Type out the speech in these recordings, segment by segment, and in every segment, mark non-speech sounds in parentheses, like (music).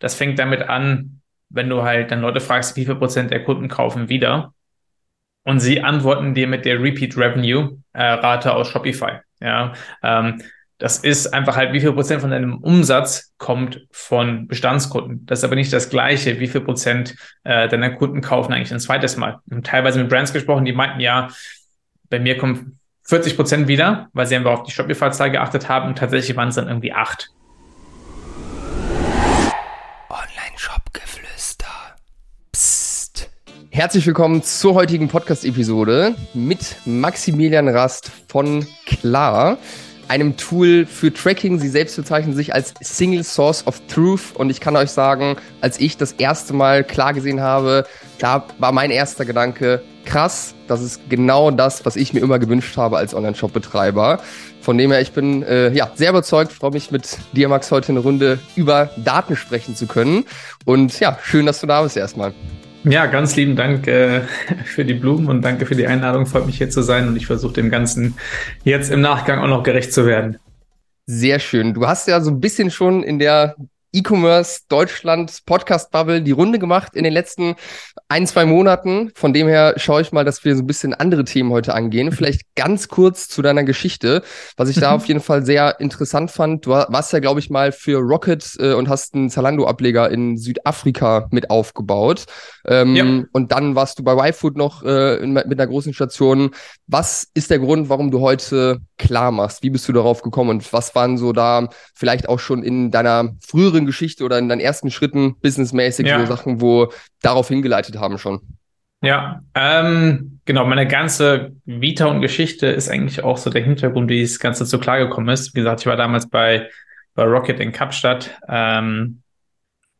Das fängt damit an, wenn du halt dann Leute fragst, wie viel Prozent der Kunden kaufen wieder. Und sie antworten dir mit der Repeat Revenue äh, Rate aus Shopify. Ja, ähm, das ist einfach halt, wie viel Prozent von deinem Umsatz kommt von Bestandskunden. Das ist aber nicht das Gleiche, wie viel Prozent äh, deiner Kunden kaufen eigentlich ein zweites Mal. Und teilweise mit Brands gesprochen, die meinten ja, bei mir kommen 40 Prozent wieder, weil sie einfach auf die Shopify-Zahl geachtet haben und tatsächlich waren es dann irgendwie acht. Online-Shop-Geflüster. Psst. Herzlich willkommen zur heutigen Podcast-Episode mit Maximilian Rast von Klar einem Tool für Tracking. Sie selbst bezeichnen sich als Single Source of Truth. Und ich kann euch sagen, als ich das erste Mal klar gesehen habe, da war mein erster Gedanke, krass, das ist genau das, was ich mir immer gewünscht habe als Online-Shop-Betreiber. Von dem her, ich bin äh, ja, sehr überzeugt, freue mich mit dir, Max, heute eine Runde über Daten sprechen zu können. Und ja, schön, dass du da bist erstmal. Ja, ganz lieben Dank äh, (laughs) für die Blumen und danke für die Einladung. Freut mich hier zu sein und ich versuche dem Ganzen jetzt im Nachgang auch noch gerecht zu werden. Sehr schön. Du hast ja so ein bisschen schon in der E-Commerce Deutschland Podcast Bubble die Runde gemacht in den letzten ein, zwei Monaten. Von dem her schaue ich mal, dass wir so ein bisschen andere Themen heute angehen. (laughs) Vielleicht ganz kurz zu deiner Geschichte, was ich da (laughs) auf jeden Fall sehr interessant fand. Du warst ja, glaube ich, mal für Rocket äh, und hast einen Zalando-Ableger in Südafrika mit aufgebaut. Ähm, ja. Und dann warst du bei YFood noch äh, in, mit einer großen Station. Was ist der Grund, warum du heute klar machst? Wie bist du darauf gekommen und was waren so da vielleicht auch schon in deiner früheren Geschichte oder in deinen ersten Schritten businessmäßig ja. so Sachen, wo darauf hingeleitet haben schon? Ja, ähm, genau. Meine ganze Vita und Geschichte ist eigentlich auch so der Hintergrund, wie das Ganze so klar gekommen ist. Wie gesagt, ich war damals bei, bei Rocket in Kapstadt. Ähm,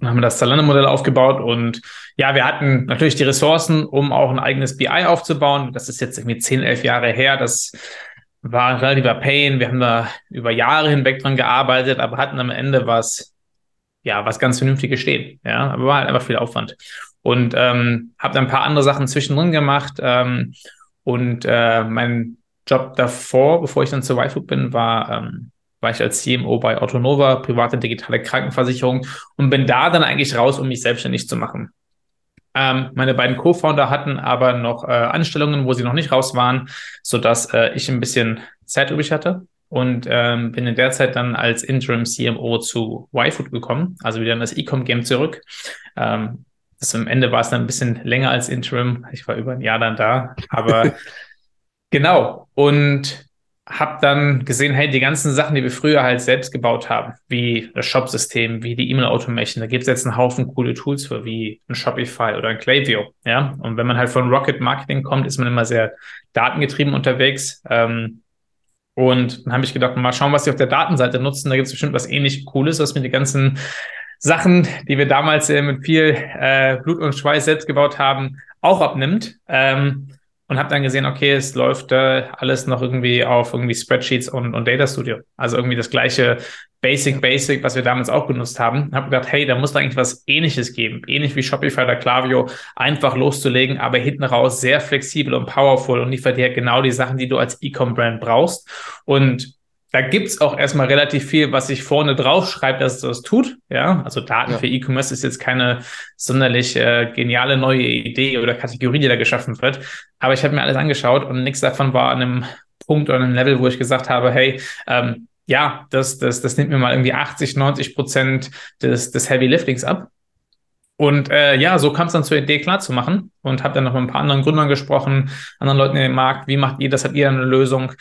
und haben das Zalando-Modell aufgebaut und ja, wir hatten natürlich die Ressourcen, um auch ein eigenes BI aufzubauen. Das ist jetzt irgendwie 10, 11 Jahre her. Das war ein relativer Pain. Wir haben da über Jahre hinweg dran gearbeitet, aber hatten am Ende was, ja, was ganz Vernünftiges stehen. Ja, aber war halt einfach viel Aufwand. Und ähm, habe dann ein paar andere Sachen zwischendrin gemacht. Ähm, und äh, mein Job davor, bevor ich dann zur YFood bin, war ähm, war ich als CMO bei Autonova, private digitale Krankenversicherung und bin da dann eigentlich raus, um mich selbstständig zu machen. Ähm, meine beiden Co-Founder hatten aber noch äh, Anstellungen, wo sie noch nicht raus waren, sodass äh, ich ein bisschen Zeit übrig hatte und ähm, bin in der Zeit dann als Interim CMO zu YFood gekommen, also wieder in das E-Com-Game zurück. Ähm, das am Ende war es dann ein bisschen länger als Interim. Ich war über ein Jahr dann da, aber (laughs) genau. Und habe dann gesehen, hey, die ganzen Sachen, die wir früher halt selbst gebaut haben, wie das Shop-System, wie die E-Mail-Automation, da gibt es jetzt einen Haufen coole Tools für, wie ein Shopify oder ein Klaviyo, ja. Und wenn man halt von Rocket Marketing kommt, ist man immer sehr datengetrieben unterwegs. Ähm, und dann habe ich gedacht, mal schauen, was sie auf der Datenseite nutzen. Da gibt es bestimmt was ähnlich Cooles, was mir die ganzen Sachen, die wir damals äh, mit viel äh, Blut und Schweiß selbst gebaut haben, auch abnimmt. Ähm, und habe dann gesehen, okay, es läuft äh, alles noch irgendwie auf irgendwie Spreadsheets und, und Data Studio. Also irgendwie das gleiche Basic, Basic, was wir damals auch genutzt haben. Habe gedacht, hey, da muss da eigentlich was Ähnliches geben. Ähnlich wie Shopify oder Klaviyo, einfach loszulegen, aber hinten raus sehr flexibel und powerful und liefert dir genau die Sachen, die du als E-Com-Brand brauchst. Und da gibt's auch erstmal relativ viel, was sich vorne drauf schreibt, dass es das tut. Ja, also Daten ja. für E-Commerce ist jetzt keine sonderlich äh, geniale neue Idee oder Kategorie, die da geschaffen wird. Aber ich habe mir alles angeschaut und nichts davon war an einem Punkt oder einem Level, wo ich gesagt habe, hey, ähm, ja, das, das, das nimmt mir mal irgendwie 80, 90 Prozent des, des Heavy Liftings ab. Und äh, ja, so kam es dann zur Idee klar zu machen und habe dann noch mit ein paar anderen Gründern gesprochen, anderen Leuten in dem Markt, wie macht ihr das, habt ihr eine Lösung?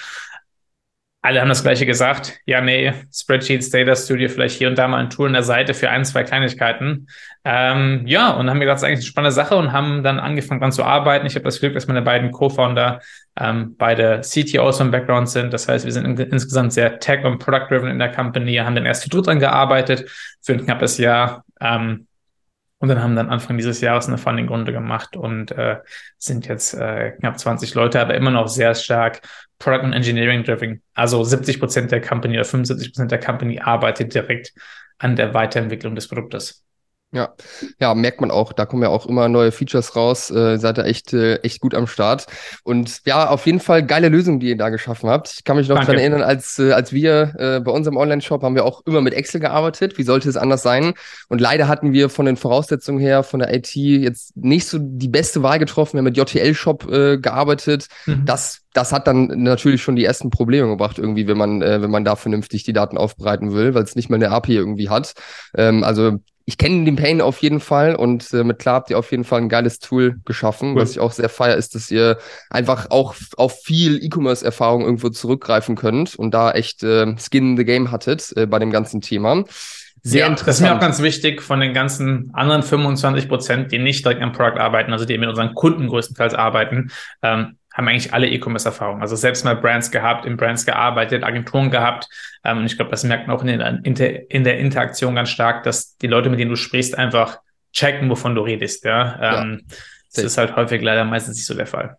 Alle haben das gleiche gesagt. Ja, nee, Spreadsheets, Data Studio, vielleicht hier und da mal ein Tool in der Seite für ein, zwei Kleinigkeiten. Ähm, ja, und haben mir gedacht, das ist eigentlich eine spannende Sache und haben dann angefangen dran zu arbeiten. Ich habe das Glück, dass meine beiden Co-Founder ähm, beide CTOs im Background sind. Das heißt, wir sind in, insgesamt sehr tech- und product-driven in der Company, haben dann erst für dritt dran gearbeitet für ein knappes Jahr. Ähm, und dann haben dann Anfang dieses Jahres eine Funding-Runde gemacht und äh, sind jetzt äh, knapp 20 Leute, aber immer noch sehr stark Product und Engineering driven. Also 70 Prozent der Company oder 75 Prozent der Company arbeitet direkt an der Weiterentwicklung des Produktes. Ja, ja, merkt man auch. Da kommen ja auch immer neue Features raus. Äh, seid ihr echt, äh, echt gut am Start. Und ja, auf jeden Fall geile Lösung, die ihr da geschaffen habt. Ich kann mich noch Danke. daran erinnern, als, äh, als wir äh, bei unserem Online-Shop haben wir auch immer mit Excel gearbeitet. Wie sollte es anders sein? Und leider hatten wir von den Voraussetzungen her, von der IT jetzt nicht so die beste Wahl getroffen. Wir haben mit JTL-Shop äh, gearbeitet. Mhm. Das das hat dann natürlich schon die ersten Probleme gebracht, irgendwie, wenn man, äh, wenn man da vernünftig die Daten aufbereiten will, weil es nicht mal eine API irgendwie hat. Ähm, also ich kenne den Pain auf jeden Fall und äh, mit klar habt ihr auf jeden Fall ein geiles Tool geschaffen. Cool. Was ich auch sehr feier, ist, dass ihr einfach auch auf viel E-Commerce-Erfahrung irgendwo zurückgreifen könnt und da echt äh, Skin in the Game hattet äh, bei dem ganzen Thema. Sehr ja, interessant. Das ist mir auch ganz wichtig von den ganzen anderen 25 Prozent, die nicht direkt am Produkt arbeiten, also die mit unseren Kunden größtenteils arbeiten. Ähm, haben eigentlich alle E-Commerce-Erfahrung. Also selbst mal Brands gehabt, in Brands gearbeitet, Agenturen gehabt. Ähm, und ich glaube, das merkt man auch in der, in der Interaktion ganz stark, dass die Leute, mit denen du sprichst, einfach checken, wovon du redest. Ja, ähm, ja. Das ist halt häufig leider meistens nicht so der Fall.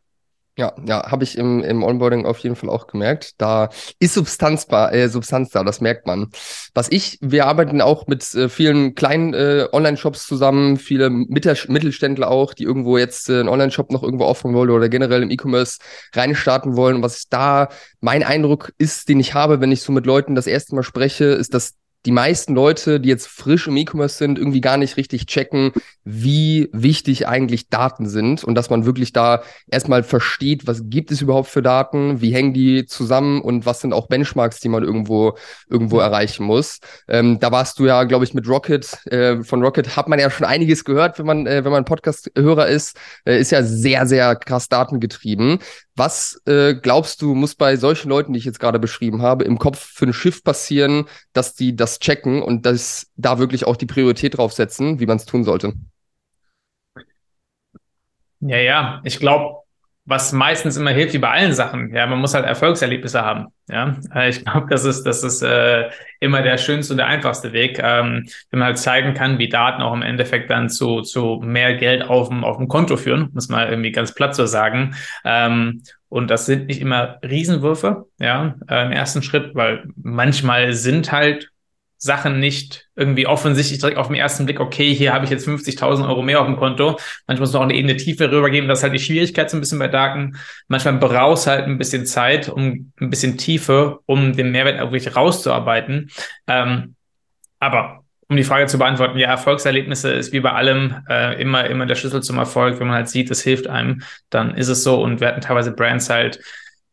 Ja, ja, habe ich im, im Onboarding auf jeden Fall auch gemerkt. Da ist Substanz, äh, Substanz da, das merkt man. Was ich, wir arbeiten auch mit äh, vielen kleinen äh, Online-Shops zusammen, viele Mittelständler auch, die irgendwo jetzt äh, einen Online-Shop noch irgendwo aufmachen wollen oder generell im E-Commerce reinstarten wollen. Was da mein Eindruck ist, den ich habe, wenn ich so mit Leuten das erste Mal spreche, ist, dass die meisten Leute, die jetzt frisch im E-Commerce sind, irgendwie gar nicht richtig checken, wie wichtig eigentlich Daten sind und dass man wirklich da erstmal versteht, was gibt es überhaupt für Daten, wie hängen die zusammen und was sind auch Benchmarks, die man irgendwo irgendwo erreichen muss. Ähm, da warst du ja, glaube ich, mit Rocket. Äh, von Rocket hat man ja schon einiges gehört, wenn man äh, wenn man Podcast-Hörer ist. Äh, ist ja sehr sehr krass datengetrieben. Was äh, glaubst du, muss bei solchen Leuten, die ich jetzt gerade beschrieben habe, im Kopf für ein Schiff passieren, dass die das checken und dass da wirklich auch die Priorität drauf setzen, wie man es tun sollte? Ja, ja, ich glaube, was meistens immer hilft, wie bei allen Sachen, ja, man muss halt Erfolgserlebnisse haben. Ja, äh, ich glaube, das ist, das ist äh, immer der schönste und der einfachste Weg, ähm, wenn man halt zeigen kann, wie Daten auch im Endeffekt dann zu, zu mehr Geld auf dem, auf dem Konto führen, muss man irgendwie ganz platt so sagen. Ähm, und das sind nicht immer Riesenwürfe, ja, äh, im ersten Schritt, weil manchmal sind halt Sachen nicht irgendwie offensichtlich direkt auf den ersten Blick, okay, hier habe ich jetzt 50.000 Euro mehr auf dem Konto. Manchmal muss man auch eine Ebene tiefer rübergeben. Das ist halt die Schwierigkeit so ein bisschen bei Daten. Manchmal brauchst halt ein bisschen Zeit, um ein bisschen Tiefe, um den Mehrwert auch wirklich rauszuarbeiten. Ähm, aber um die Frage zu beantworten, ja, Erfolgserlebnisse ist wie bei allem äh, immer, immer der Schlüssel zum Erfolg. Wenn man halt sieht, es hilft einem, dann ist es so. Und wir hatten teilweise Brands halt,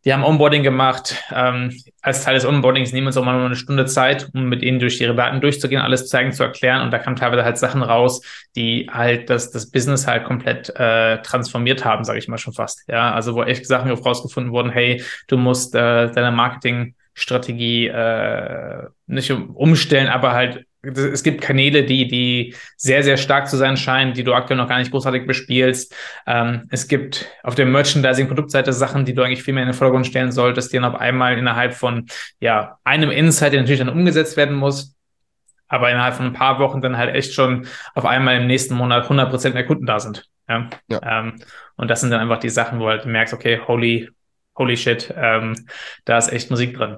die haben Onboarding gemacht. Ähm, als Teil des Onboardings nehmen wir uns auch mal eine Stunde Zeit, um mit ihnen durch ihre Daten durchzugehen, alles zeigen, zu erklären. Und da kamen teilweise halt Sachen raus, die halt das, das Business halt komplett äh, transformiert haben, sage ich mal schon fast. Ja, also wo echt Sachen rausgefunden wurden, hey, du musst äh, deine Marketingstrategie äh, nicht umstellen, aber halt es gibt Kanäle, die, die sehr, sehr stark zu sein scheinen, die du aktuell noch gar nicht großartig bespielst. Ähm, es gibt auf der Merchandising-Produktseite Sachen, die du eigentlich viel mehr in den Vordergrund stellen solltest, die dann auf einmal innerhalb von ja, einem Insight, der natürlich dann umgesetzt werden muss, aber innerhalb von ein paar Wochen dann halt echt schon auf einmal im nächsten Monat 100 Prozent mehr Kunden da sind. Ja? ja. Ähm, und das sind dann einfach die Sachen, wo du halt merkst, okay, holy, holy shit, ähm, da ist echt Musik drin.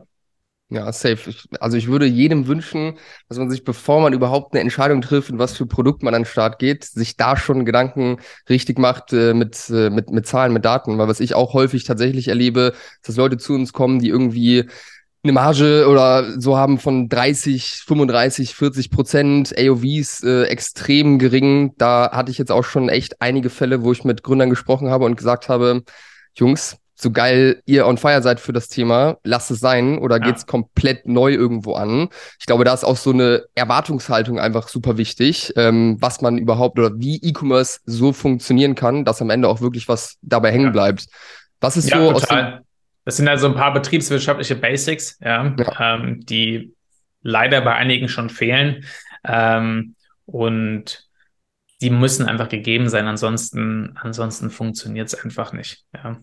Ja, safe. Also ich würde jedem wünschen, dass man sich, bevor man überhaupt eine Entscheidung trifft, in was für Produkt man an den Start geht, sich da schon Gedanken richtig macht äh, mit, äh, mit, mit Zahlen, mit Daten. Weil was ich auch häufig tatsächlich erlebe, dass Leute zu uns kommen, die irgendwie eine Marge oder so haben von 30, 35, 40 Prozent, AOVs äh, extrem gering. Da hatte ich jetzt auch schon echt einige Fälle, wo ich mit Gründern gesprochen habe und gesagt habe, Jungs, so geil ihr on fire seid für das Thema, lasst es sein oder ja. geht's komplett neu irgendwo an? Ich glaube, da ist auch so eine Erwartungshaltung einfach super wichtig, ähm, was man überhaupt oder wie E-Commerce so funktionieren kann, dass am Ende auch wirklich was dabei hängen bleibt. Was ist ja, so total. Das sind also ein paar betriebswirtschaftliche Basics, ja, ja. Ähm, die leider bei einigen schon fehlen. Ähm, und die müssen einfach gegeben sein, ansonsten, ansonsten funktioniert es einfach nicht. Ja.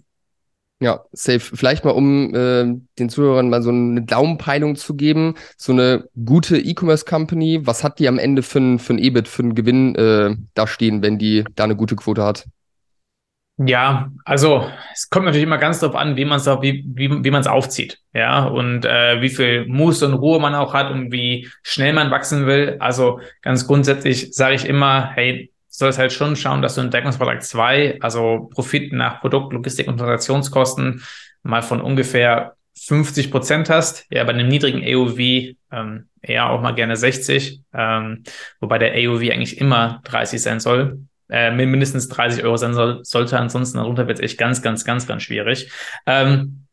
Ja, safe. Vielleicht mal, um äh, den Zuhörern mal so eine Daumenpeilung zu geben. So eine gute E-Commerce-Company, was hat die am Ende für ein, für ein EBIT, für einen Gewinn äh, da stehen, wenn die da eine gute Quote hat? Ja, also es kommt natürlich immer ganz darauf an, wie man es wie, wie, wie man es aufzieht, ja, und äh, wie viel Muße und Ruhe man auch hat und wie schnell man wachsen will. Also ganz grundsätzlich sage ich immer, hey, sollst halt schon schauen, dass du in Deckungsbetrag 2, also Profit nach Produkt, Logistik und Transaktionskosten, mal von ungefähr 50 Prozent hast. Ja, bei einem niedrigen AOV ähm, eher auch mal gerne 60, ähm, wobei der AOV eigentlich immer 30 sein soll. Äh, mindestens 30 Euro sein soll, sollte, ansonsten darunter wird es echt ganz, ganz, ganz, ganz schwierig. Ähm,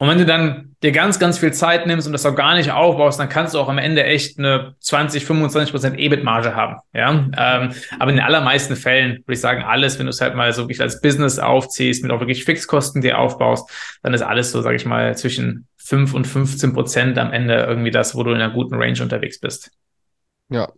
und wenn du dann dir ganz, ganz viel Zeit nimmst und das auch gar nicht aufbaust, dann kannst du auch am Ende echt eine 20, 25 Prozent EBIT-Marge haben. Ja, ähm, aber in den allermeisten Fällen würde ich sagen, alles, wenn du es halt mal so wirklich als Business aufziehst, mit auch wirklich Fixkosten dir aufbaust, dann ist alles so, sage ich mal, zwischen 5 und 15 Prozent am Ende irgendwie das, wo du in einer guten Range unterwegs bist. Ja,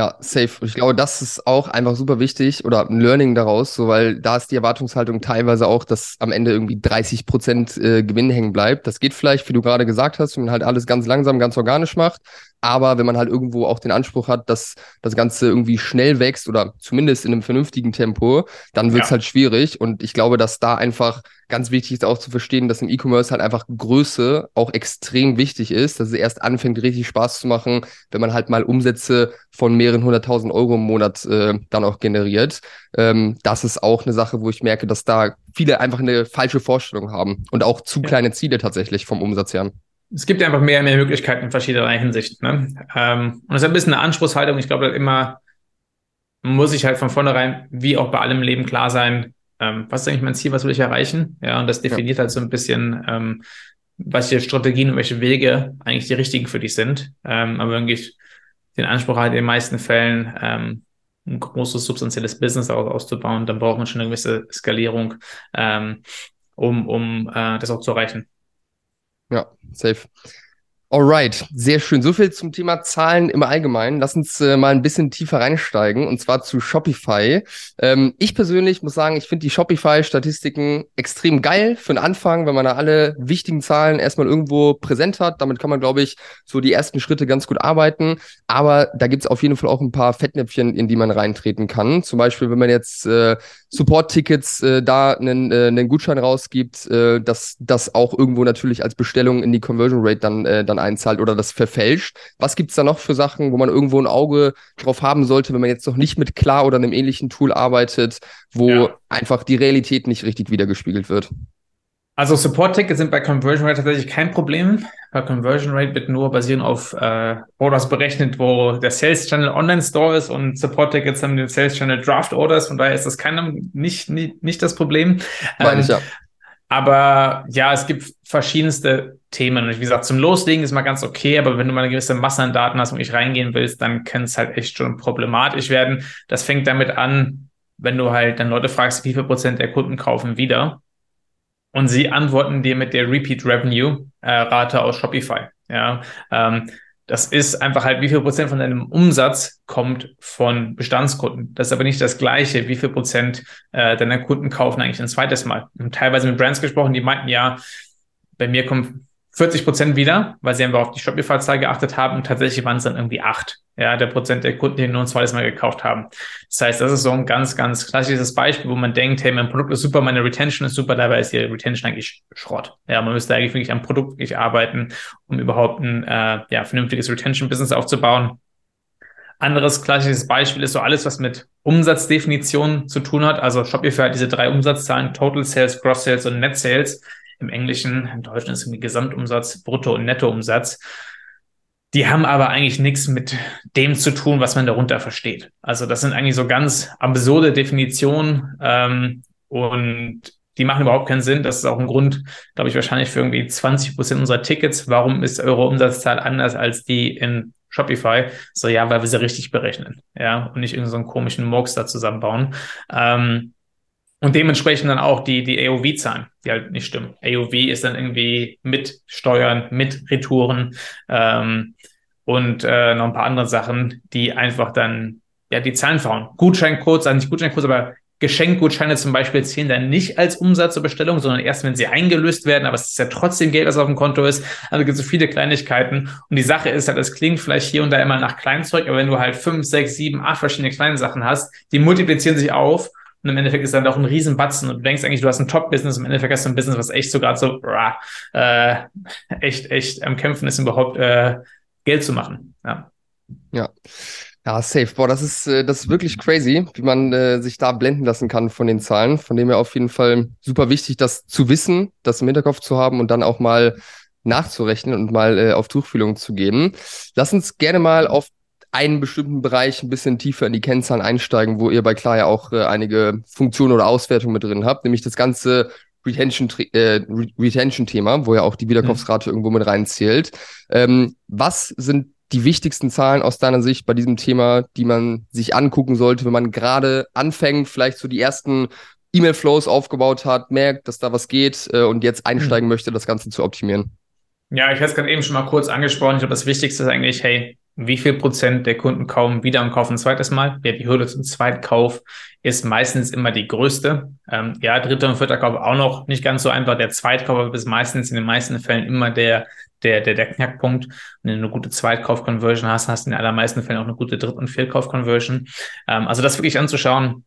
ja, safe. Und ich glaube, das ist auch einfach super wichtig oder ein Learning daraus, so weil da ist die Erwartungshaltung teilweise auch, dass am Ende irgendwie 30 Prozent äh, Gewinn hängen bleibt. Das geht vielleicht, wie du gerade gesagt hast, wenn man halt alles ganz langsam, ganz organisch macht. Aber wenn man halt irgendwo auch den Anspruch hat, dass das Ganze irgendwie schnell wächst oder zumindest in einem vernünftigen Tempo, dann wird es ja. halt schwierig. Und ich glaube, dass da einfach ganz wichtig ist auch zu verstehen, dass im E-Commerce halt einfach Größe auch extrem wichtig ist, dass es erst anfängt, richtig Spaß zu machen, wenn man halt mal Umsätze von mehreren hunderttausend Euro im Monat äh, dann auch generiert. Ähm, das ist auch eine Sache, wo ich merke, dass da viele einfach eine falsche Vorstellung haben und auch zu kleine Ziele tatsächlich vom Umsatz her es gibt ja einfach mehr und mehr Möglichkeiten in verschiedener Hinsicht. Ne? Ähm, und es ist ein bisschen eine Anspruchshaltung. Ich glaube, immer muss ich halt von vornherein, wie auch bei allem im Leben, klar sein, ähm, was ist eigentlich mein Ziel, was will ich erreichen? Ja, und das definiert ja. halt so ein bisschen, ähm, welche Strategien und welche Wege eigentlich die richtigen für dich sind. Ähm, aber wirklich den Anspruch halt in den meisten Fällen, ähm, ein großes substanzielles Business auch auszubauen, dann braucht man schon eine gewisse Skalierung, ähm, um, um äh, das auch zu erreichen. Ja, safe. Alright, sehr schön. So viel zum Thema Zahlen im Allgemeinen. Lass uns äh, mal ein bisschen tiefer reinsteigen und zwar zu Shopify. Ähm, ich persönlich muss sagen, ich finde die Shopify-Statistiken extrem geil für den Anfang, wenn man da alle wichtigen Zahlen erstmal irgendwo präsent hat. Damit kann man, glaube ich, so die ersten Schritte ganz gut arbeiten. Aber da gibt's auf jeden Fall auch ein paar Fettnäpfchen, in die man reintreten kann. Zum Beispiel, wenn man jetzt äh, Support-Tickets äh, da einen, äh, einen Gutschein rausgibt, äh, dass das auch irgendwo natürlich als Bestellung in die Conversion Rate dann, äh, dann einzahlt oder das verfälscht. Was gibt's da noch für Sachen, wo man irgendwo ein Auge drauf haben sollte, wenn man jetzt noch nicht mit Klar oder einem ähnlichen Tool arbeitet, wo ja. einfach die Realität nicht richtig wiedergespiegelt wird? Also Support-Tickets sind bei Conversion Rate tatsächlich kein Problem. Bei Conversion Rate wird nur basieren auf äh, Orders berechnet, wo der Sales Channel Online Store ist und Support-Tickets haben den Sales Channel Draft Orders. Von daher ist das keinem nicht, nicht, nicht das Problem. Meine ich, ja. Aber ja, es gibt verschiedenste Themen. Und wie gesagt, zum Loslegen ist mal ganz okay, aber wenn du mal eine gewisse Masse an Daten hast und nicht reingehen willst, dann kann es halt echt schon problematisch werden. Das fängt damit an, wenn du halt dann Leute fragst, wie viel Prozent der Kunden kaufen wieder. Und sie antworten dir mit der Repeat Revenue äh, Rate aus Shopify. Ja, ähm, das ist einfach halt, wie viel Prozent von deinem Umsatz kommt von Bestandskunden. Das ist aber nicht das Gleiche, wie viel Prozent äh, deiner Kunden kaufen eigentlich ein zweites Mal. Wir haben teilweise mit Brands gesprochen, die meinten, ja, bei mir kommen 40 Prozent wieder, weil sie einfach auf die Shopify-Zahl geachtet haben und tatsächlich waren es dann irgendwie acht, ja, der Prozent der Kunden, die nur ein zweites Mal gekauft haben. Das heißt, das ist so ein ganz, ganz klassisches Beispiel, wo man denkt, hey, mein Produkt ist super, meine Retention ist super, dabei ist die Retention eigentlich Schrott. Ja, man müsste eigentlich wirklich am Produkt wirklich arbeiten, um überhaupt ein äh, ja, vernünftiges Retention-Business aufzubauen. Anderes klassisches Beispiel ist so alles, was mit Umsatzdefinition zu tun hat. Also Shopify hat diese drei Umsatzzahlen, Total Sales, Gross Sales und Net Sales im Englischen, im Deutschen ist irgendwie Gesamtumsatz, Brutto- und Nettoumsatz. Die haben aber eigentlich nichts mit dem zu tun, was man darunter versteht. Also das sind eigentlich so ganz absurde Definitionen ähm, und die machen überhaupt keinen Sinn. Das ist auch ein Grund, glaube ich, wahrscheinlich für irgendwie 20 Prozent unserer Tickets. Warum ist eure Umsatzzahl anders als die in Shopify? So, ja, weil wir sie richtig berechnen. Ja, und nicht irgendeinen so komischen Murks da zusammenbauen. Ähm, und dementsprechend dann auch die, die AOV-Zahlen, die halt nicht stimmen. AOV ist dann irgendwie mit Steuern, mit Retouren ähm, und äh, noch ein paar andere Sachen, die einfach dann ja die Zahlen fahren. Gutscheincodes, also nicht Gutscheincodes, aber Geschenkgutscheine zum Beispiel zählen dann nicht als Umsatz zur Bestellung, sondern erst, wenn sie eingelöst werden. Aber es ist ja trotzdem Geld, was auf dem Konto ist. Also gibt es so viele Kleinigkeiten. Und die Sache ist halt, es klingt vielleicht hier und da immer nach Kleinzeug, aber wenn du halt fünf, sechs, sieben, acht verschiedene kleine Sachen hast, die multiplizieren sich auf und im Endeffekt ist dann doch ein Riesenbatzen und du denkst eigentlich, du hast ein Top-Business, im Endeffekt hast du ein Business, was echt so gerade so äh, echt, echt am Kämpfen ist, überhaupt äh, Geld zu machen. Ja. Ja. Ja, safe. Boah, das ist, äh, das ist wirklich crazy, wie man äh, sich da blenden lassen kann von den Zahlen. Von dem her auf jeden Fall super wichtig, das zu wissen, das im Hinterkopf zu haben und dann auch mal nachzurechnen und mal äh, auf Tuchfühlung zu geben. Lass uns gerne mal auf einen bestimmten Bereich ein bisschen tiefer in die Kennzahlen einsteigen, wo ihr bei Klar ja auch äh, einige Funktionen oder Auswertungen mit drin habt, nämlich das ganze Retention-Thema, äh, Retention wo ja auch die Wiederkaufsrate mhm. irgendwo mit reinzählt. Ähm, was sind die wichtigsten Zahlen aus deiner Sicht bei diesem Thema, die man sich angucken sollte, wenn man gerade anfängt, vielleicht so die ersten E-Mail-Flows aufgebaut hat, merkt, dass da was geht äh, und jetzt einsteigen mhm. möchte, das Ganze zu optimieren? Ja, ich hatte es gerade eben schon mal kurz angesprochen. Ich glaube, das Wichtigste ist eigentlich, hey, wie viel Prozent der Kunden kaufen wieder und kaufen ein zweites Mal? Ja, die Hürde zum Zweitkauf ist meistens immer die größte. Ähm, ja, dritter und vierter Kauf auch noch nicht ganz so einfach. Der Zweitkauf ist meistens in den meisten Fällen immer der, der, der, der Knackpunkt. Wenn du eine gute Zweitkauf-Conversion hast, hast du in den allermeisten Fällen auch eine gute Dritt- und Viertkauf-Conversion. Ähm, also das wirklich anzuschauen,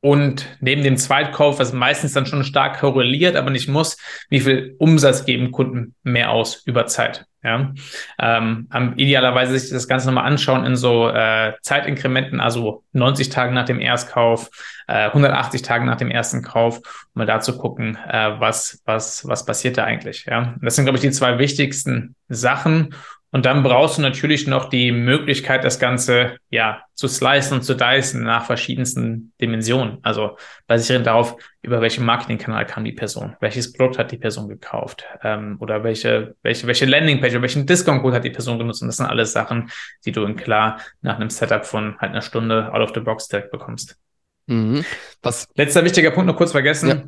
und neben dem Zweitkauf, was meistens dann schon stark korreliert, aber nicht muss, wie viel Umsatz geben Kunden mehr aus über Zeit. Ja, ähm, idealerweise sich das Ganze nochmal anschauen in so äh, Zeitinkrementen, also 90 Tage nach dem Erstkauf, äh, 180 Tage nach dem ersten Kauf, um mal da zu gucken, äh, was, was, was passiert da eigentlich. Ja, das sind, glaube ich, die zwei wichtigsten Sachen. Und dann brauchst du natürlich noch die Möglichkeit, das Ganze ja zu slicen und zu dicen nach verschiedensten Dimensionen. Also basierend darauf, über welchen Marketingkanal kam die Person, welches Produkt hat die Person gekauft ähm, oder welche, welche, welche Landingpage oder welchen Discount-Code hat die Person genutzt. Und das sind alles Sachen, die du in klar nach einem Setup von halt einer Stunde out of the box direkt bekommst. Mhm. Was? Letzter wichtiger Punkt noch kurz vergessen. Ja.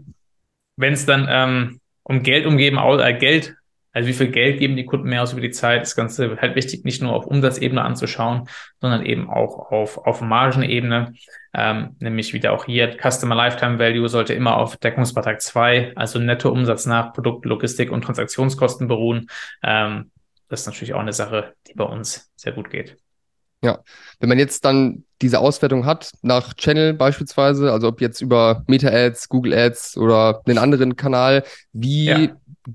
Wenn es dann ähm, um Geld umgeben, äh, Geld also wie viel Geld geben die Kunden mehr aus über die Zeit? Das Ganze halt wichtig, nicht nur auf Umsatzebene anzuschauen, sondern eben auch auf, auf Margenebene. Ähm, nämlich wieder auch hier Customer Lifetime Value sollte immer auf Deckungsbeitrag 2, also Nettoumsatz nach Produkt, Logistik und Transaktionskosten beruhen. Ähm, das ist natürlich auch eine Sache, die bei uns sehr gut geht. Ja, wenn man jetzt dann diese Auswertung hat nach Channel beispielsweise, also ob jetzt über Meta Ads, Google Ads oder einen anderen Kanal, wie ja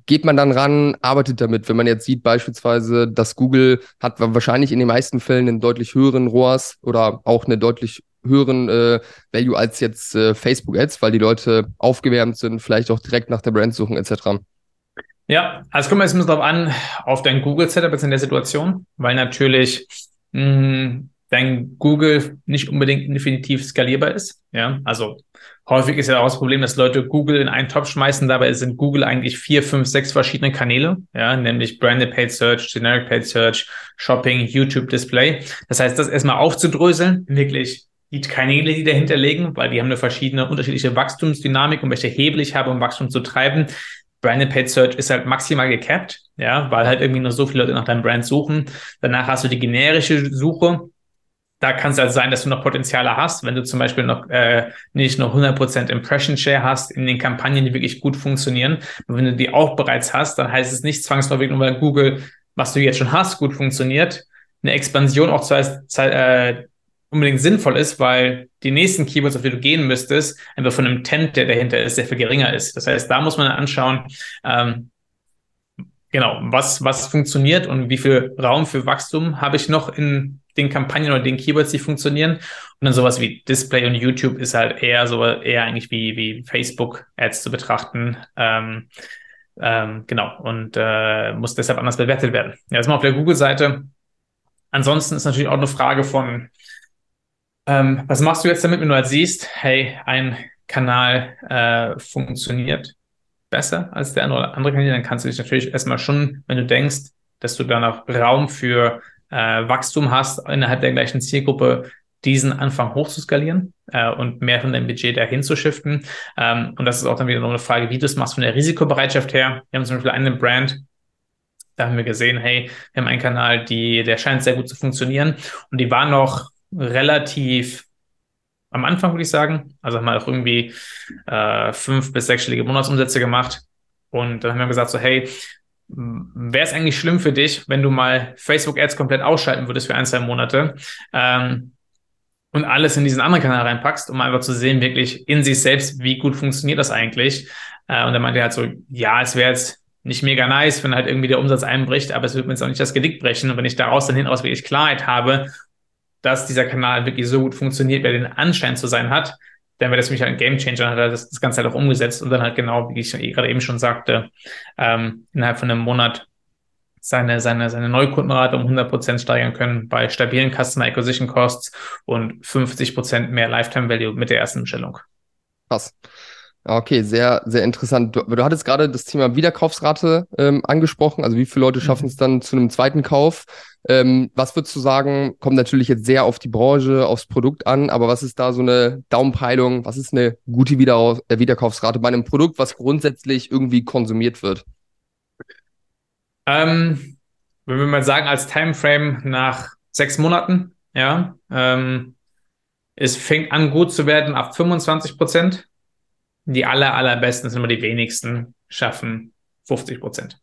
geht man dann ran, arbeitet damit. Wenn man jetzt sieht beispielsweise, dass Google hat wahrscheinlich in den meisten Fällen einen deutlich höheren ROAS oder auch eine deutlich höheren äh, Value als jetzt äh, Facebook Ads, weil die Leute aufgewärmt sind, vielleicht auch direkt nach der Brand suchen etc. Ja, also kommen wir jetzt bisschen drauf an, auf dein Google-Setup jetzt in der Situation, weil natürlich mh, dein Google nicht unbedingt definitiv skalierbar ist. Ja, also häufig ist ja auch das Problem, dass Leute Google in einen Topf schmeißen. Dabei sind Google eigentlich vier, fünf, sechs verschiedene Kanäle. Ja, nämlich Branded Paid Search, Generic Paid Search, Shopping, YouTube Display. Das heißt, das erstmal aufzudröseln, wirklich die Kanäle, die dahinter liegen, weil die haben eine verschiedene, unterschiedliche Wachstumsdynamik und welche Hebel ich habe, um Wachstum zu treiben. Branded Paid Search ist halt maximal gecapped, ja, weil halt irgendwie nur so viele Leute nach deinem Brand suchen. Danach hast du die generische Suche, da kann es halt sein, dass du noch Potenziale hast, wenn du zum Beispiel noch äh, nicht noch 100% Impression Share hast in den Kampagnen, die wirklich gut funktionieren. Und wenn du die auch bereits hast, dann heißt es nicht zwangsläufig nur, weil Google, was du jetzt schon hast, gut funktioniert, eine Expansion auch zwar äh, unbedingt sinnvoll ist, weil die nächsten Keywords, auf die du gehen müsstest, einfach von einem Tent, der dahinter ist, sehr viel geringer ist. Das heißt, da muss man anschauen, ähm, genau, was, was funktioniert und wie viel Raum für Wachstum habe ich noch in den Kampagnen oder den Keywords, die funktionieren. Und dann sowas wie Display und YouTube ist halt eher so, eher eigentlich wie, wie Facebook-Ads zu betrachten. Ähm, ähm, genau. Und äh, muss deshalb anders bewertet werden. Ja, jetzt mal auf der Google-Seite. Ansonsten ist natürlich auch eine Frage von, ähm, was machst du jetzt damit, wenn du halt siehst, hey, ein Kanal äh, funktioniert besser als der andere, andere Kanal, dann kannst du dich natürlich erstmal schon, wenn du denkst, dass du danach Raum für äh, Wachstum hast innerhalb der gleichen Zielgruppe, diesen Anfang hochzuskalieren äh, und mehr von deinem Budget dahin zu shiften. Ähm, und das ist auch dann wieder noch eine Frage, wie du es machst von der Risikobereitschaft her. Wir haben zum Beispiel eine Brand, da haben wir gesehen, hey, wir haben einen Kanal, die, der scheint sehr gut zu funktionieren und die war noch relativ am Anfang, würde ich sagen. Also haben wir auch irgendwie äh, fünf bis sechsstellige Monatsumsätze gemacht. Und dann haben wir gesagt, so, hey, Wäre es eigentlich schlimm für dich, wenn du mal Facebook-Ads komplett ausschalten würdest für ein, zwei Monate ähm, und alles in diesen anderen Kanal reinpackst, um einfach zu sehen, wirklich in sich selbst, wie gut funktioniert das eigentlich. Äh, und dann meinte er halt so, ja, es wäre jetzt nicht mega nice, wenn halt irgendwie der Umsatz einbricht, aber es wird mir jetzt auch nicht das Genick brechen. Und wenn ich daraus dann hinaus wirklich Klarheit habe, dass dieser Kanal wirklich so gut funktioniert, wer den Anschein zu sein hat, dann wäre das halt ein Game Changer, dann hat er das, das Ganze halt auch umgesetzt und dann halt genau, wie ich gerade eben schon sagte, ähm, innerhalb von einem Monat seine, seine, seine Neukundenrate um 100 Prozent steigern können bei stabilen Customer Acquisition Costs und 50 Prozent mehr Lifetime Value mit der ersten Bestellung. Krass. Okay, sehr, sehr interessant. Du, du hattest gerade das Thema Wiederkaufsrate ähm, angesprochen. Also wie viele Leute schaffen mhm. es dann zu einem zweiten Kauf? Ähm, was würdest du sagen, kommt natürlich jetzt sehr auf die Branche, aufs Produkt an, aber was ist da so eine Daumenpeilung? Was ist eine gute Wieder äh, Wiederkaufsrate bei einem Produkt, was grundsätzlich irgendwie konsumiert wird? Ähm, wenn wir mal sagen, als Timeframe nach sechs Monaten, ja, ähm, es fängt an gut zu werden ab 25 Prozent die aller, allerbesten sind immer die wenigsten, schaffen 50 Prozent.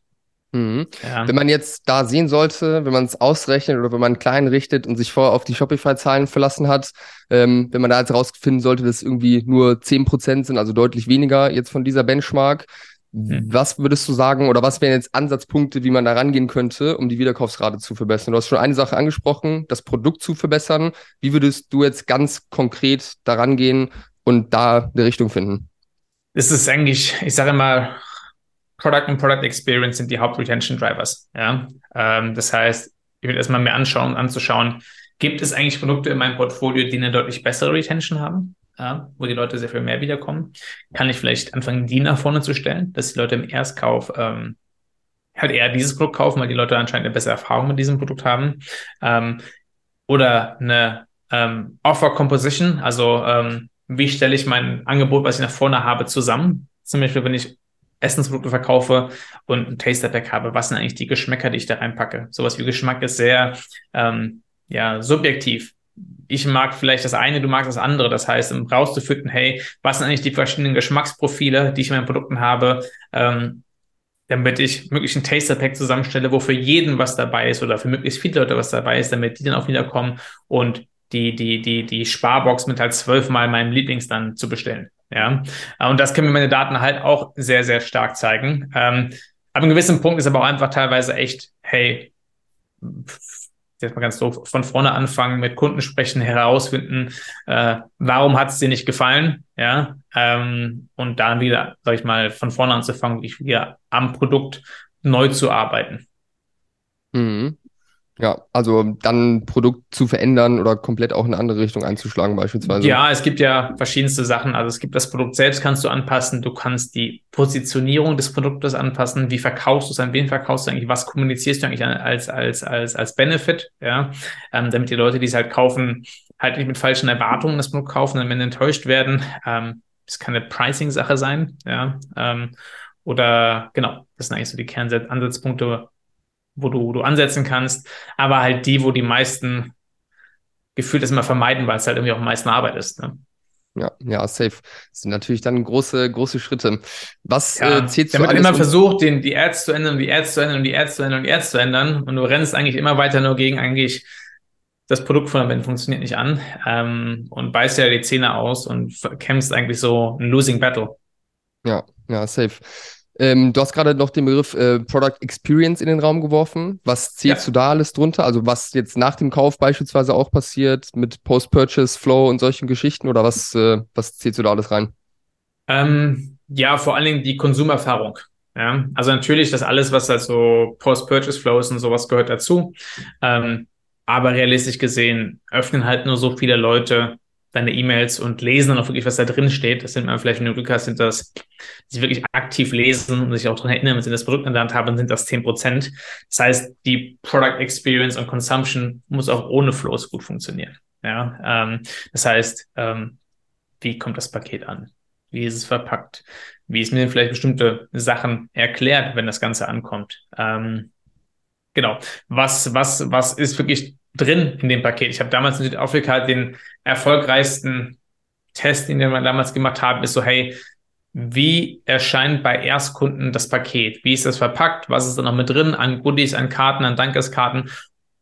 Mhm. Ja. Wenn man jetzt da sehen sollte, wenn man es ausrechnet oder wenn man klein richtet und sich vorher auf die Shopify-Zahlen verlassen hat, ähm, wenn man da jetzt rausfinden sollte, dass irgendwie nur 10 Prozent sind, also deutlich weniger jetzt von dieser Benchmark, mhm. was würdest du sagen oder was wären jetzt Ansatzpunkte, wie man da rangehen könnte, um die Wiederkaufsrate zu verbessern? Du hast schon eine Sache angesprochen, das Produkt zu verbessern. Wie würdest du jetzt ganz konkret daran gehen und da eine Richtung finden? Das ist eigentlich, ich sage immer, Product und Product Experience sind die Haupt-Retention Drivers. Ja? Ähm, das heißt, ich will erstmal mir anschauen, anzuschauen, gibt es eigentlich Produkte in meinem Portfolio, die eine deutlich bessere Retention haben, ja? wo die Leute sehr viel mehr wiederkommen? Kann ich vielleicht anfangen, die nach vorne zu stellen, dass die Leute im Erstkauf ähm, halt eher dieses Produkt kaufen, weil die Leute anscheinend eine bessere Erfahrung mit diesem Produkt haben? Ähm, oder eine ähm, Offer Composition, also ähm, wie stelle ich mein Angebot, was ich nach vorne habe, zusammen. Zum Beispiel, wenn ich Essensprodukte verkaufe und ein Taster Pack habe, was sind eigentlich die Geschmäcker, die ich da reinpacke? Sowas wie Geschmack ist sehr ähm, ja, subjektiv. Ich mag vielleicht das eine, du magst das andere. Das heißt, um rauszufinden, hey, was sind eigentlich die verschiedenen Geschmacksprofile, die ich in meinen Produkten habe, ähm, damit ich möglich ein Taster Pack zusammenstelle, wo für jeden was dabei ist oder für möglichst viele Leute was dabei ist, damit die dann auch wiederkommen und die, die, die, die Sparbox mit halt zwölfmal meinem Lieblings dann zu bestellen. Ja, und das können mir meine Daten halt auch sehr, sehr stark zeigen. Ähm, ab einem gewissen Punkt ist aber auch einfach teilweise echt, hey, jetzt mal ganz doof, von vorne anfangen, mit Kunden sprechen, herausfinden, äh, warum hat es dir nicht gefallen, ja, ähm, und dann wieder, sag ich mal, von vorne anzufangen, wirklich wieder am Produkt neu zu arbeiten. Mhm. Ja, also dann Produkt zu verändern oder komplett auch in eine andere Richtung einzuschlagen beispielsweise. Ja, es gibt ja verschiedenste Sachen. Also es gibt das Produkt selbst kannst du anpassen. Du kannst die Positionierung des Produktes anpassen. Wie verkaufst du es? An wen verkaufst du eigentlich? Was kommunizierst du eigentlich als, als, als, als Benefit? Ja, ähm, damit die Leute, die es halt kaufen, halt nicht mit falschen Erwartungen das Produkt kaufen, dann enttäuscht werden. Ähm, das kann eine Pricing-Sache sein. Ja, ähm, oder genau, das sind eigentlich so die Kernansatzpunkte, wo du, wo du ansetzen kannst, aber halt die, wo die meisten gefühlt das immer vermeiden, weil es halt irgendwie auch am meisten Arbeit ist. Ne? Ja, ja, safe. Das sind natürlich dann große, große Schritte. Was ja, äh, zählt Damit immer versucht, den, die Ads zu ändern, die Ads zu ändern und die Ads zu ändern und die Ads zu ändern und du rennst eigentlich immer weiter nur gegen eigentlich das Produktfundament funktioniert nicht an ähm, und beißt ja die Zähne aus und kämpfst eigentlich so ein Losing Battle. Ja, ja, safe. Ähm, du hast gerade noch den Begriff äh, Product Experience in den Raum geworfen. Was zählst ja. du da alles drunter? Also was jetzt nach dem Kauf beispielsweise auch passiert mit Post-Purchase Flow und solchen Geschichten oder was, äh, was zählst du da alles rein? Ähm, ja, vor allen Dingen die Konsumerfahrung. Ja, also natürlich, das alles, was halt so Post-Purchase Flows und sowas gehört dazu. Ähm, aber realistisch gesehen öffnen halt nur so viele Leute deine E-Mails und lesen dann auch wirklich, was da drin steht. Das sind man vielleicht, wenn du Glück hast, sind das, die wirklich aktiv lesen und sich auch daran erinnern, wenn sie das Produkt in der Hand haben, sind das 10 Prozent. Das heißt, die Product Experience und Consumption muss auch ohne Flows gut funktionieren. Ja, ähm, das heißt, ähm, wie kommt das Paket an? Wie ist es verpackt? Wie ist mir vielleicht bestimmte Sachen erklärt, wenn das Ganze ankommt? Ähm, genau. Was, was, was ist wirklich drin in dem Paket. Ich habe damals in Südafrika den erfolgreichsten Test, den wir damals gemacht haben, ist so, hey, wie erscheint bei Erstkunden das Paket? Wie ist das verpackt? Was ist da noch mit drin an Goodies, an Karten, an Dankeskarten,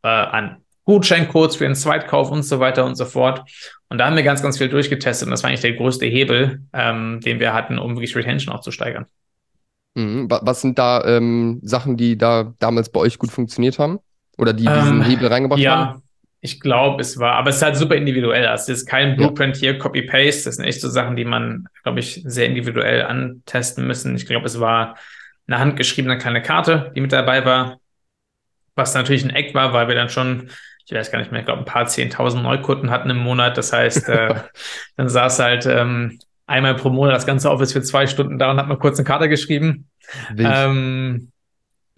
äh, an Gutscheincodes für den Zweitkauf und so weiter und so fort. Und da haben wir ganz, ganz viel durchgetestet und das war eigentlich der größte Hebel, ähm, den wir hatten, um wirklich Retention auch zu steigern. Mhm. Was sind da ähm, Sachen, die da damals bei euch gut funktioniert haben? Oder die diesen ähm, Hebel reingebracht ja, haben? Ja, ich glaube, es war, aber es ist halt super individuell. Also es ist kein Blueprint hier, Copy-Paste. Das sind echt so Sachen, die man, glaube ich, sehr individuell antesten müssen. Ich glaube, es war eine handgeschriebene kleine Karte, die mit dabei war, was natürlich ein Eck war, weil wir dann schon, ich weiß gar nicht mehr, ich glaube, ein paar 10.000 Neukunden hatten im Monat. Das heißt, äh, (laughs) dann saß halt ähm, einmal pro Monat das ganze Office für zwei Stunden da und hat mal kurz eine Karte geschrieben. Ähm,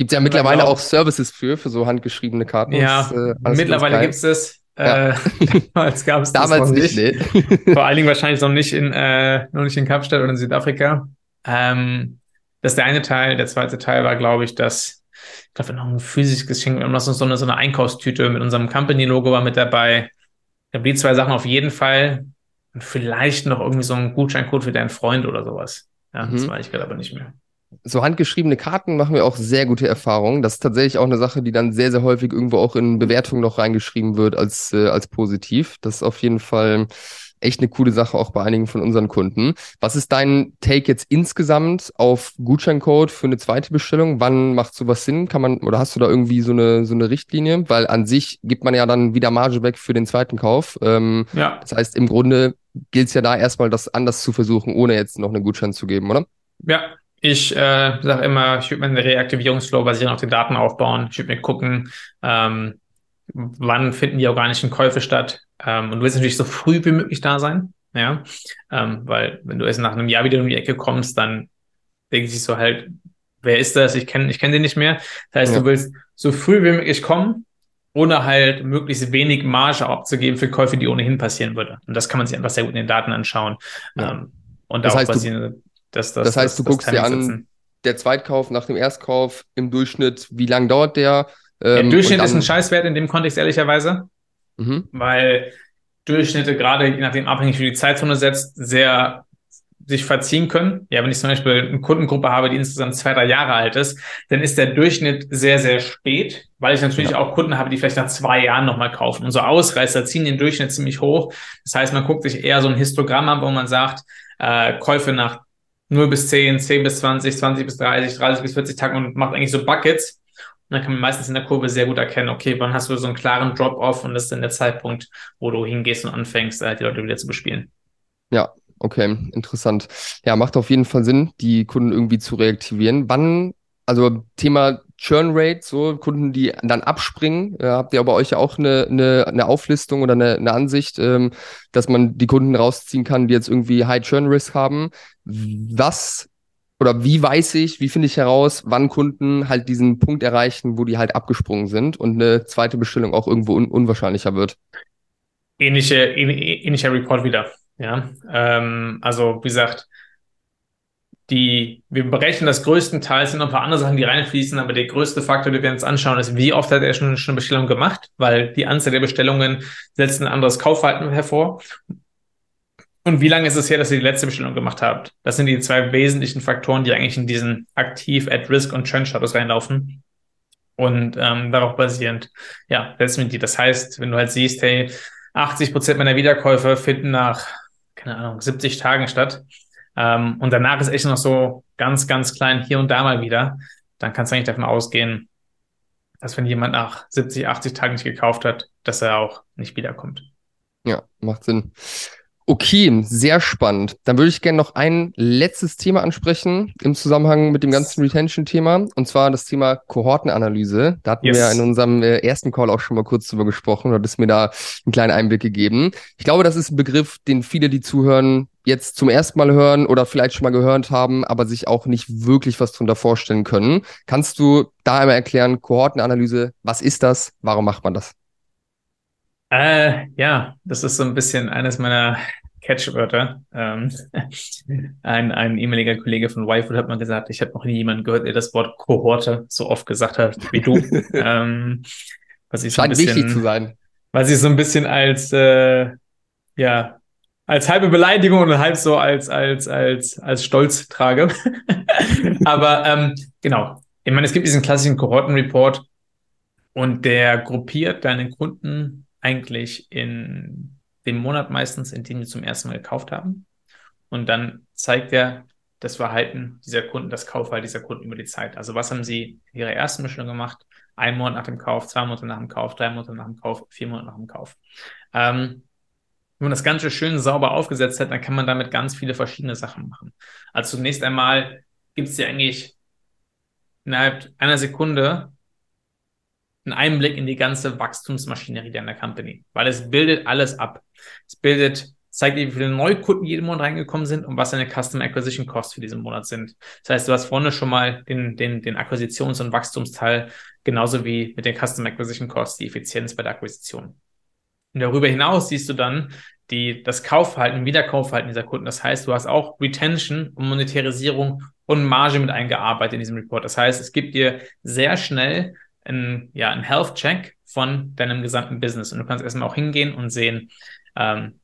Gibt es ja mittlerweile auch Services für, für so handgeschriebene Karten. Ja, äh, mittlerweile gibt es es. Ja. Äh, (laughs) damals gab es das damals noch nicht. nicht nee. Vor allen Dingen wahrscheinlich noch nicht in, äh, noch nicht in Kapstadt oder in Südafrika. Ähm, das ist der eine Teil. Der zweite Teil war, glaube ich, dass, ich glaube, noch ein physisches Geschenk, wir haben noch so eine, so eine Einkaufstüte mit unserem Company-Logo war mit dabei. Da blieb zwei Sachen auf jeden Fall. Und vielleicht noch irgendwie so ein Gutscheincode für deinen Freund oder sowas. Ja, mhm. das weiß ich gerade aber nicht mehr so handgeschriebene Karten machen wir auch sehr gute Erfahrungen. Das ist tatsächlich auch eine Sache, die dann sehr, sehr häufig irgendwo auch in Bewertungen noch reingeschrieben wird als, äh, als positiv. Das ist auf jeden Fall echt eine coole Sache auch bei einigen von unseren Kunden. Was ist dein Take jetzt insgesamt auf Gutscheincode für eine zweite Bestellung? Wann macht sowas Sinn? Kann man oder hast du da irgendwie so eine so eine Richtlinie? Weil an sich gibt man ja dann wieder Marge weg für den zweiten Kauf. Ähm, ja. Das heißt, im Grunde gilt es ja da erstmal, das anders zu versuchen, ohne jetzt noch einen Gutschein zu geben, oder? Ja, ich äh, sage immer, ich würde mir eine Reaktivierungsflow basierend auf den Daten aufbauen. Ich würde mir gucken, ähm, wann finden die organischen Käufe statt. Ähm, und du willst natürlich so früh wie möglich da sein. Ja, ähm, weil wenn du erst nach einem Jahr wieder um die Ecke kommst, dann denkt sich so halt, wer ist das? Ich kenne ich kenn den nicht mehr. Das heißt, ja. du willst so früh wie möglich kommen, ohne halt möglichst wenig Marge abzugeben für Käufe, die ohnehin passieren würde. Und das kann man sich einfach sehr gut in den Daten anschauen. Ja. Ähm, und das heißt, basierend, das, das, das heißt, du guckst dir an, der Zweitkauf nach dem Erstkauf im Durchschnitt, wie lang dauert der? Ähm, der Durchschnitt ist ein Scheißwert in dem Kontext, ehrlicherweise. Mhm. Weil Durchschnitte, gerade je nachdem abhängig, wie die Zeitzone setzt, sehr sich verziehen können. Ja, wenn ich zum Beispiel eine Kundengruppe habe, die insgesamt zwei, drei Jahre alt ist, dann ist der Durchschnitt sehr, sehr spät, weil ich natürlich ja. auch Kunden habe, die vielleicht nach zwei Jahren nochmal kaufen. Und so Ausreißer ziehen den Durchschnitt ziemlich hoch. Das heißt, man guckt sich eher so ein Histogramm an, wo man sagt, äh, Käufe nach 0 bis 10, 10 bis 20, 20 bis 30, 30 bis 40 Tage und macht eigentlich so Buckets. Und dann kann man meistens in der Kurve sehr gut erkennen, okay, wann hast du so einen klaren Drop-off und das ist dann der Zeitpunkt, wo du hingehst und anfängst, äh, die Leute wieder zu bespielen. Ja, okay, interessant. Ja, macht auf jeden Fall Sinn, die Kunden irgendwie zu reaktivieren. Wann, also Thema Churn Rate, so Kunden, die dann abspringen, äh, habt ihr aber euch ja auch eine, eine, eine Auflistung oder eine, eine Ansicht, ähm, dass man die Kunden rausziehen kann, die jetzt irgendwie High Churn Risk haben. Was oder wie weiß ich, wie finde ich heraus, wann Kunden halt diesen Punkt erreichen, wo die halt abgesprungen sind und eine zweite Bestellung auch irgendwo un unwahrscheinlicher wird? Ähnliche, ähnlicher Report wieder. Ja, ähm, also wie gesagt, die, wir berechnen das größtenteils, sind noch ein paar andere Sachen, die reinfließen, aber der größte Faktor, den wir uns anschauen, ist, wie oft hat er schon, eine Bestellung gemacht, weil die Anzahl der Bestellungen setzt ein anderes Kaufverhalten hervor. Und wie lange ist es her, dass ihr die letzte Bestellung gemacht habt? Das sind die zwei wesentlichen Faktoren, die eigentlich in diesen aktiv, at risk und Churn Status reinlaufen. Und ähm, darauf basierend, ja, setzen wir die. Das heißt, wenn du halt siehst, hey, 80 Prozent meiner Wiederkäufe finden nach, keine Ahnung, 70 Tagen statt, ähm, und danach ist echt noch so ganz, ganz klein hier und da mal wieder. Dann kannst du eigentlich davon ausgehen, dass wenn jemand nach 70, 80 Tagen nicht gekauft hat, dass er auch nicht wiederkommt. Ja, macht Sinn. Okay, sehr spannend. Dann würde ich gerne noch ein letztes Thema ansprechen im Zusammenhang mit dem ganzen Retention-Thema, und zwar das Thema Kohortenanalyse. Da hatten yes. wir in unserem äh, ersten Call auch schon mal kurz drüber gesprochen, du hattest mir da einen kleinen Einblick gegeben. Ich glaube, das ist ein Begriff, den viele, die zuhören, jetzt zum ersten Mal hören oder vielleicht schon mal gehört haben, aber sich auch nicht wirklich was darunter vorstellen können. Kannst du da einmal erklären, Kohortenanalyse, was ist das? Warum macht man das? Äh, ja, das ist so ein bisschen eines meiner Catchwörter. Ähm, (laughs) ein, ein ehemaliger Kollege von Wifood hat mal gesagt, ich habe noch nie jemanden gehört, der das Wort Kohorte so oft gesagt hat wie du. (laughs) ähm, was ich Scheint so bisschen, wichtig zu sein. Was ich so ein bisschen als äh, ja als halbe Beleidigung und halb so als als als als Stolz trage. (laughs) Aber ähm, genau, ich meine, es gibt diesen klassischen Kohortenreport, Und der gruppiert deine Kunden eigentlich in dem Monat meistens, in dem sie zum ersten Mal gekauft haben. Und dann zeigt er das Verhalten dieser Kunden, das Kaufverhalten dieser Kunden über die Zeit. Also was haben sie in ihrer ersten Bestellung gemacht? Ein Monat nach dem Kauf, zwei Monate nach dem Kauf, drei Monate nach dem Kauf, vier Monate nach dem Kauf. Ähm, wenn man das Ganze schön sauber aufgesetzt hat, dann kann man damit ganz viele verschiedene Sachen machen. Also zunächst einmal gibt es ja eigentlich innerhalb einer Sekunde einen Einblick in die ganze Wachstumsmaschinerie deiner Company, weil es bildet alles ab. Es bildet, zeigt dir, wie viele Neukunden jeden Monat reingekommen sind und was deine Customer Acquisition Costs für diesen Monat sind. Das heißt, du hast vorne schon mal den, den, den Akquisitions- und Wachstumsteil, genauso wie mit den Customer Acquisition Costs, die Effizienz bei der Akquisition. Und darüber hinaus siehst du dann die, das Kaufverhalten, Wiederkaufverhalten dieser Kunden. Das heißt, du hast auch Retention und Monetarisierung und Marge mit eingearbeitet in diesem Report. Das heißt, es gibt dir sehr schnell ein, ja, ein Health-Check von deinem gesamten Business. Und du kannst erstmal auch hingehen und sehen, ähm,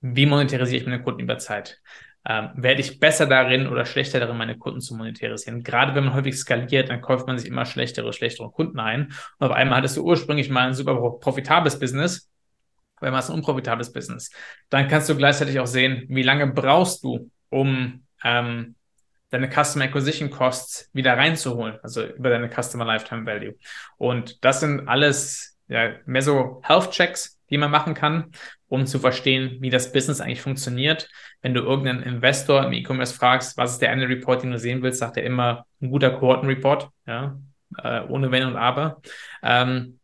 wie monetarisiere ich meine Kunden über Zeit? Ähm, werde ich besser darin oder schlechter darin, meine Kunden zu monetarisieren? Gerade wenn man häufig skaliert, dann kauft man sich immer schlechtere, schlechtere Kunden ein. Und auf einmal hattest du ursprünglich mal ein super profitables Business, weil man ist ein unprofitables Business. Dann kannst du gleichzeitig auch sehen, wie lange brauchst du, um ähm, deine Customer Acquisition Costs wieder reinzuholen, also über deine Customer Lifetime Value. Und das sind alles ja, mehr so Health Checks, die man machen kann, um zu verstehen, wie das Business eigentlich funktioniert. Wenn du irgendeinen Investor im E-Commerce fragst, was ist der eine Report, den du sehen willst, sagt er immer ein guter Kohorten-Report, ja, äh, ohne Wenn und Aber. Ähm,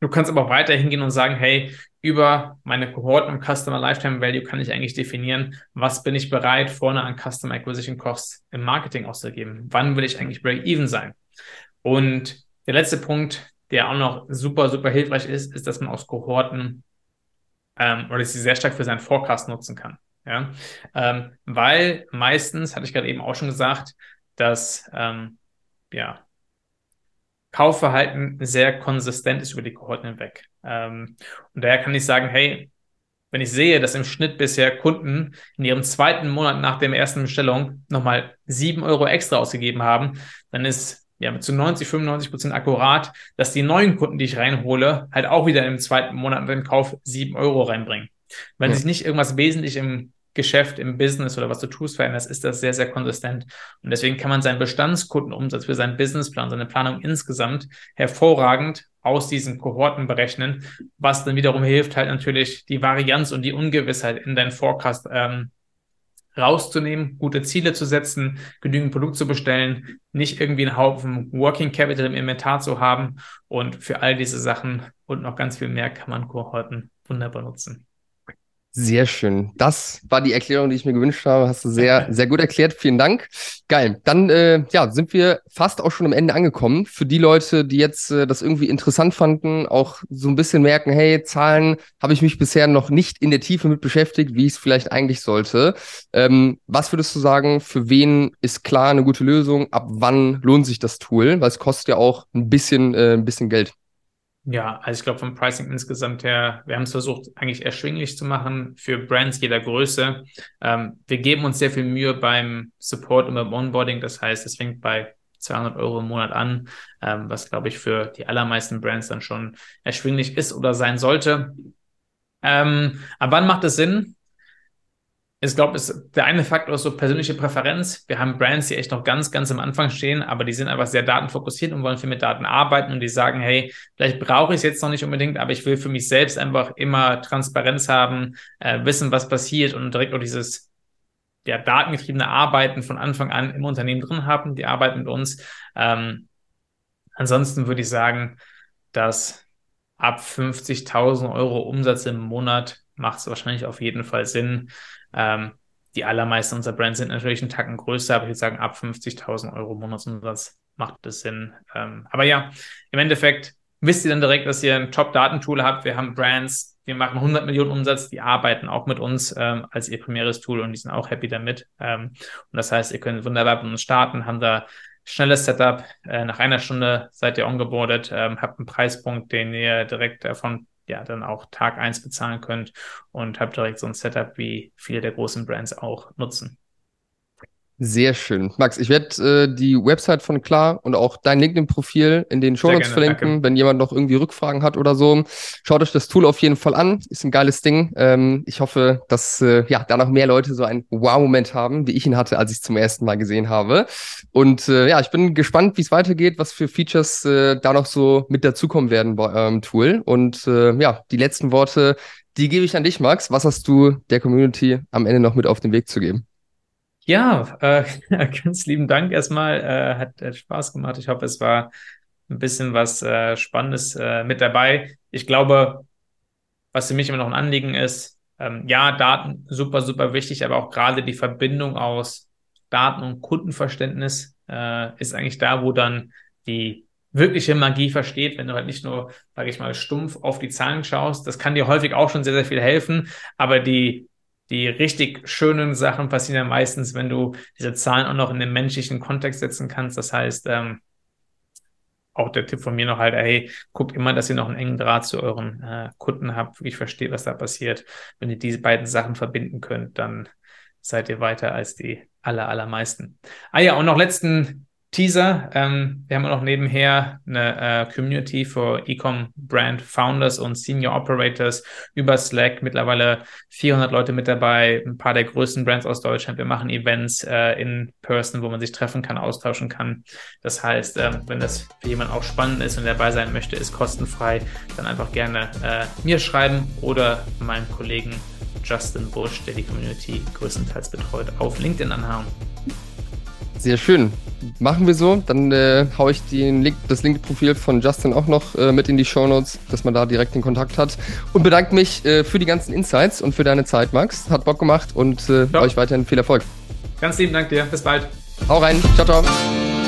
du kannst aber auch weiter hingehen und sagen, hey, über meine Kohorten und Customer Lifetime Value kann ich eigentlich definieren, was bin ich bereit, vorne an Customer Acquisition Costs im Marketing auszugeben. Wann will ich eigentlich Break-Even sein? Und der letzte Punkt, der auch noch super, super hilfreich ist, ist, dass man aus Kohorten ähm, oder sie sehr stark für seinen Forecast nutzen kann. Ja? Ähm, weil meistens, hatte ich gerade eben auch schon gesagt, dass ähm, ja, Kaufverhalten sehr konsistent ist über die Kohorten hinweg. Ähm, und daher kann ich sagen, hey, wenn ich sehe, dass im Schnitt bisher Kunden in ihrem zweiten Monat nach der ersten Bestellung nochmal sieben Euro extra ausgegeben haben, dann ist ja mit zu 90, 95 Prozent akkurat, dass die neuen Kunden, die ich reinhole, halt auch wieder im zweiten Monat den Kauf sieben Euro reinbringen. Wenn ja. sich nicht irgendwas wesentlich im Geschäft, im Business oder was du tust veränderst, ist das sehr, sehr konsistent. Und deswegen kann man seinen Bestandskundenumsatz für seinen Businessplan, seine Planung insgesamt hervorragend aus diesen Kohorten berechnen, was dann wiederum hilft, halt natürlich die Varianz und die Ungewissheit in deinen Forecast ähm, rauszunehmen, gute Ziele zu setzen, genügend Produkt zu bestellen, nicht irgendwie einen Haufen Working Capital im Inventar zu haben. Und für all diese Sachen und noch ganz viel mehr kann man Kohorten wunderbar nutzen. Sehr schön. Das war die Erklärung, die ich mir gewünscht habe. Hast du sehr, (laughs) sehr gut erklärt. Vielen Dank. Geil. Dann äh, ja, sind wir fast auch schon am Ende angekommen. Für die Leute, die jetzt äh, das irgendwie interessant fanden, auch so ein bisschen merken, hey, Zahlen habe ich mich bisher noch nicht in der Tiefe mit beschäftigt, wie ich es vielleicht eigentlich sollte. Ähm, was würdest du sagen, für wen ist klar eine gute Lösung? Ab wann lohnt sich das Tool? Weil es kostet ja auch ein bisschen, äh, ein bisschen Geld. Ja, also ich glaube vom Pricing insgesamt her, wir haben es versucht eigentlich erschwinglich zu machen für Brands jeder Größe. Ähm, wir geben uns sehr viel Mühe beim Support und beim Onboarding. Das heißt, es fängt bei 200 Euro im Monat an, ähm, was glaube ich für die allermeisten Brands dann schon erschwinglich ist oder sein sollte. Ähm, aber wann macht es Sinn? Ich glaube, der eine Faktor ist so persönliche Präferenz. Wir haben Brands, die echt noch ganz, ganz am Anfang stehen, aber die sind einfach sehr datenfokussiert und wollen viel mit Daten arbeiten und die sagen, hey, vielleicht brauche ich es jetzt noch nicht unbedingt, aber ich will für mich selbst einfach immer Transparenz haben, äh, wissen, was passiert und direkt auch dieses ja, datengetriebene Arbeiten von Anfang an im Unternehmen drin haben. Die arbeiten mit uns. Ähm, ansonsten würde ich sagen, dass ab 50.000 Euro Umsatz im Monat macht es wahrscheinlich auf jeden Fall Sinn, ähm, die allermeisten unserer Brands sind natürlich einen Tacken größer, aber ich würde sagen, ab 50.000 Euro Monatsumsatz macht das Sinn. Ähm, aber ja, im Endeffekt wisst ihr dann direkt, dass ihr ein Top-Datentool habt. Wir haben Brands, wir machen 100 Millionen Umsatz, die arbeiten auch mit uns ähm, als ihr primäres Tool und die sind auch happy damit. Ähm, und das heißt, ihr könnt wunderbar mit uns starten, haben da schnelles Setup. Äh, nach einer Stunde seid ihr ongeboardet, ähm, habt einen Preispunkt, den ihr direkt äh, von ja dann auch Tag eins bezahlen könnt und habt direkt so ein Setup, wie viele der großen Brands auch nutzen. Sehr schön. Max, ich werde äh, die Website von Klar und auch dein LinkedIn-Profil in den Show Notes verlinken, danke. wenn jemand noch irgendwie Rückfragen hat oder so. Schaut euch das Tool auf jeden Fall an. Ist ein geiles Ding. Ähm, ich hoffe, dass äh, ja da noch mehr Leute so einen Wow-Moment haben, wie ich ihn hatte, als ich es zum ersten Mal gesehen habe. Und äh, ja, ich bin gespannt, wie es weitergeht, was für Features äh, da noch so mit dazukommen werden bei eurem Tool. Und äh, ja, die letzten Worte, die gebe ich an dich, Max. Was hast du der Community am Ende noch mit auf den Weg zu geben? Ja, äh, (laughs) ganz lieben Dank erstmal. Äh, hat, hat Spaß gemacht. Ich hoffe, es war ein bisschen was äh, Spannendes äh, mit dabei. Ich glaube, was für mich immer noch ein Anliegen ist, ähm, ja, Daten super, super wichtig, aber auch gerade die Verbindung aus Daten und Kundenverständnis äh, ist eigentlich da, wo dann die wirkliche Magie versteht, wenn du halt nicht nur, sage ich mal, stumpf auf die Zahlen schaust. Das kann dir häufig auch schon sehr, sehr viel helfen, aber die die richtig schönen Sachen passieren ja meistens, wenn du diese Zahlen auch noch in den menschlichen Kontext setzen kannst. Das heißt, ähm, auch der Tipp von mir noch halt, hey, guckt immer, dass ihr noch einen engen Draht zu euren äh, Kunden habt, wirklich versteht, was da passiert. Wenn ihr diese beiden Sachen verbinden könnt, dann seid ihr weiter als die aller, allermeisten. Ah ja, und noch letzten Teaser. Ähm, wir haben auch nebenher eine äh, Community für Ecom Brand Founders und Senior Operators über Slack. Mittlerweile 400 Leute mit dabei, ein paar der größten Brands aus Deutschland. Wir machen Events äh, in Person, wo man sich treffen kann, austauschen kann. Das heißt, ähm, wenn das für jemanden auch spannend ist und dabei sein möchte, ist kostenfrei, dann einfach gerne äh, mir schreiben oder meinem Kollegen Justin Bush, der die Community größtenteils betreut, auf LinkedIn anhauen. Sehr schön. Machen wir so. Dann äh, haue ich den Link, das Link-Profil von Justin auch noch äh, mit in die Show Notes, dass man da direkt den Kontakt hat. Und bedanke mich äh, für die ganzen Insights und für deine Zeit, Max. Hat Bock gemacht und äh, euch weiterhin viel Erfolg. Ganz lieben Dank dir. Bis bald. Hau rein. Ciao, ciao.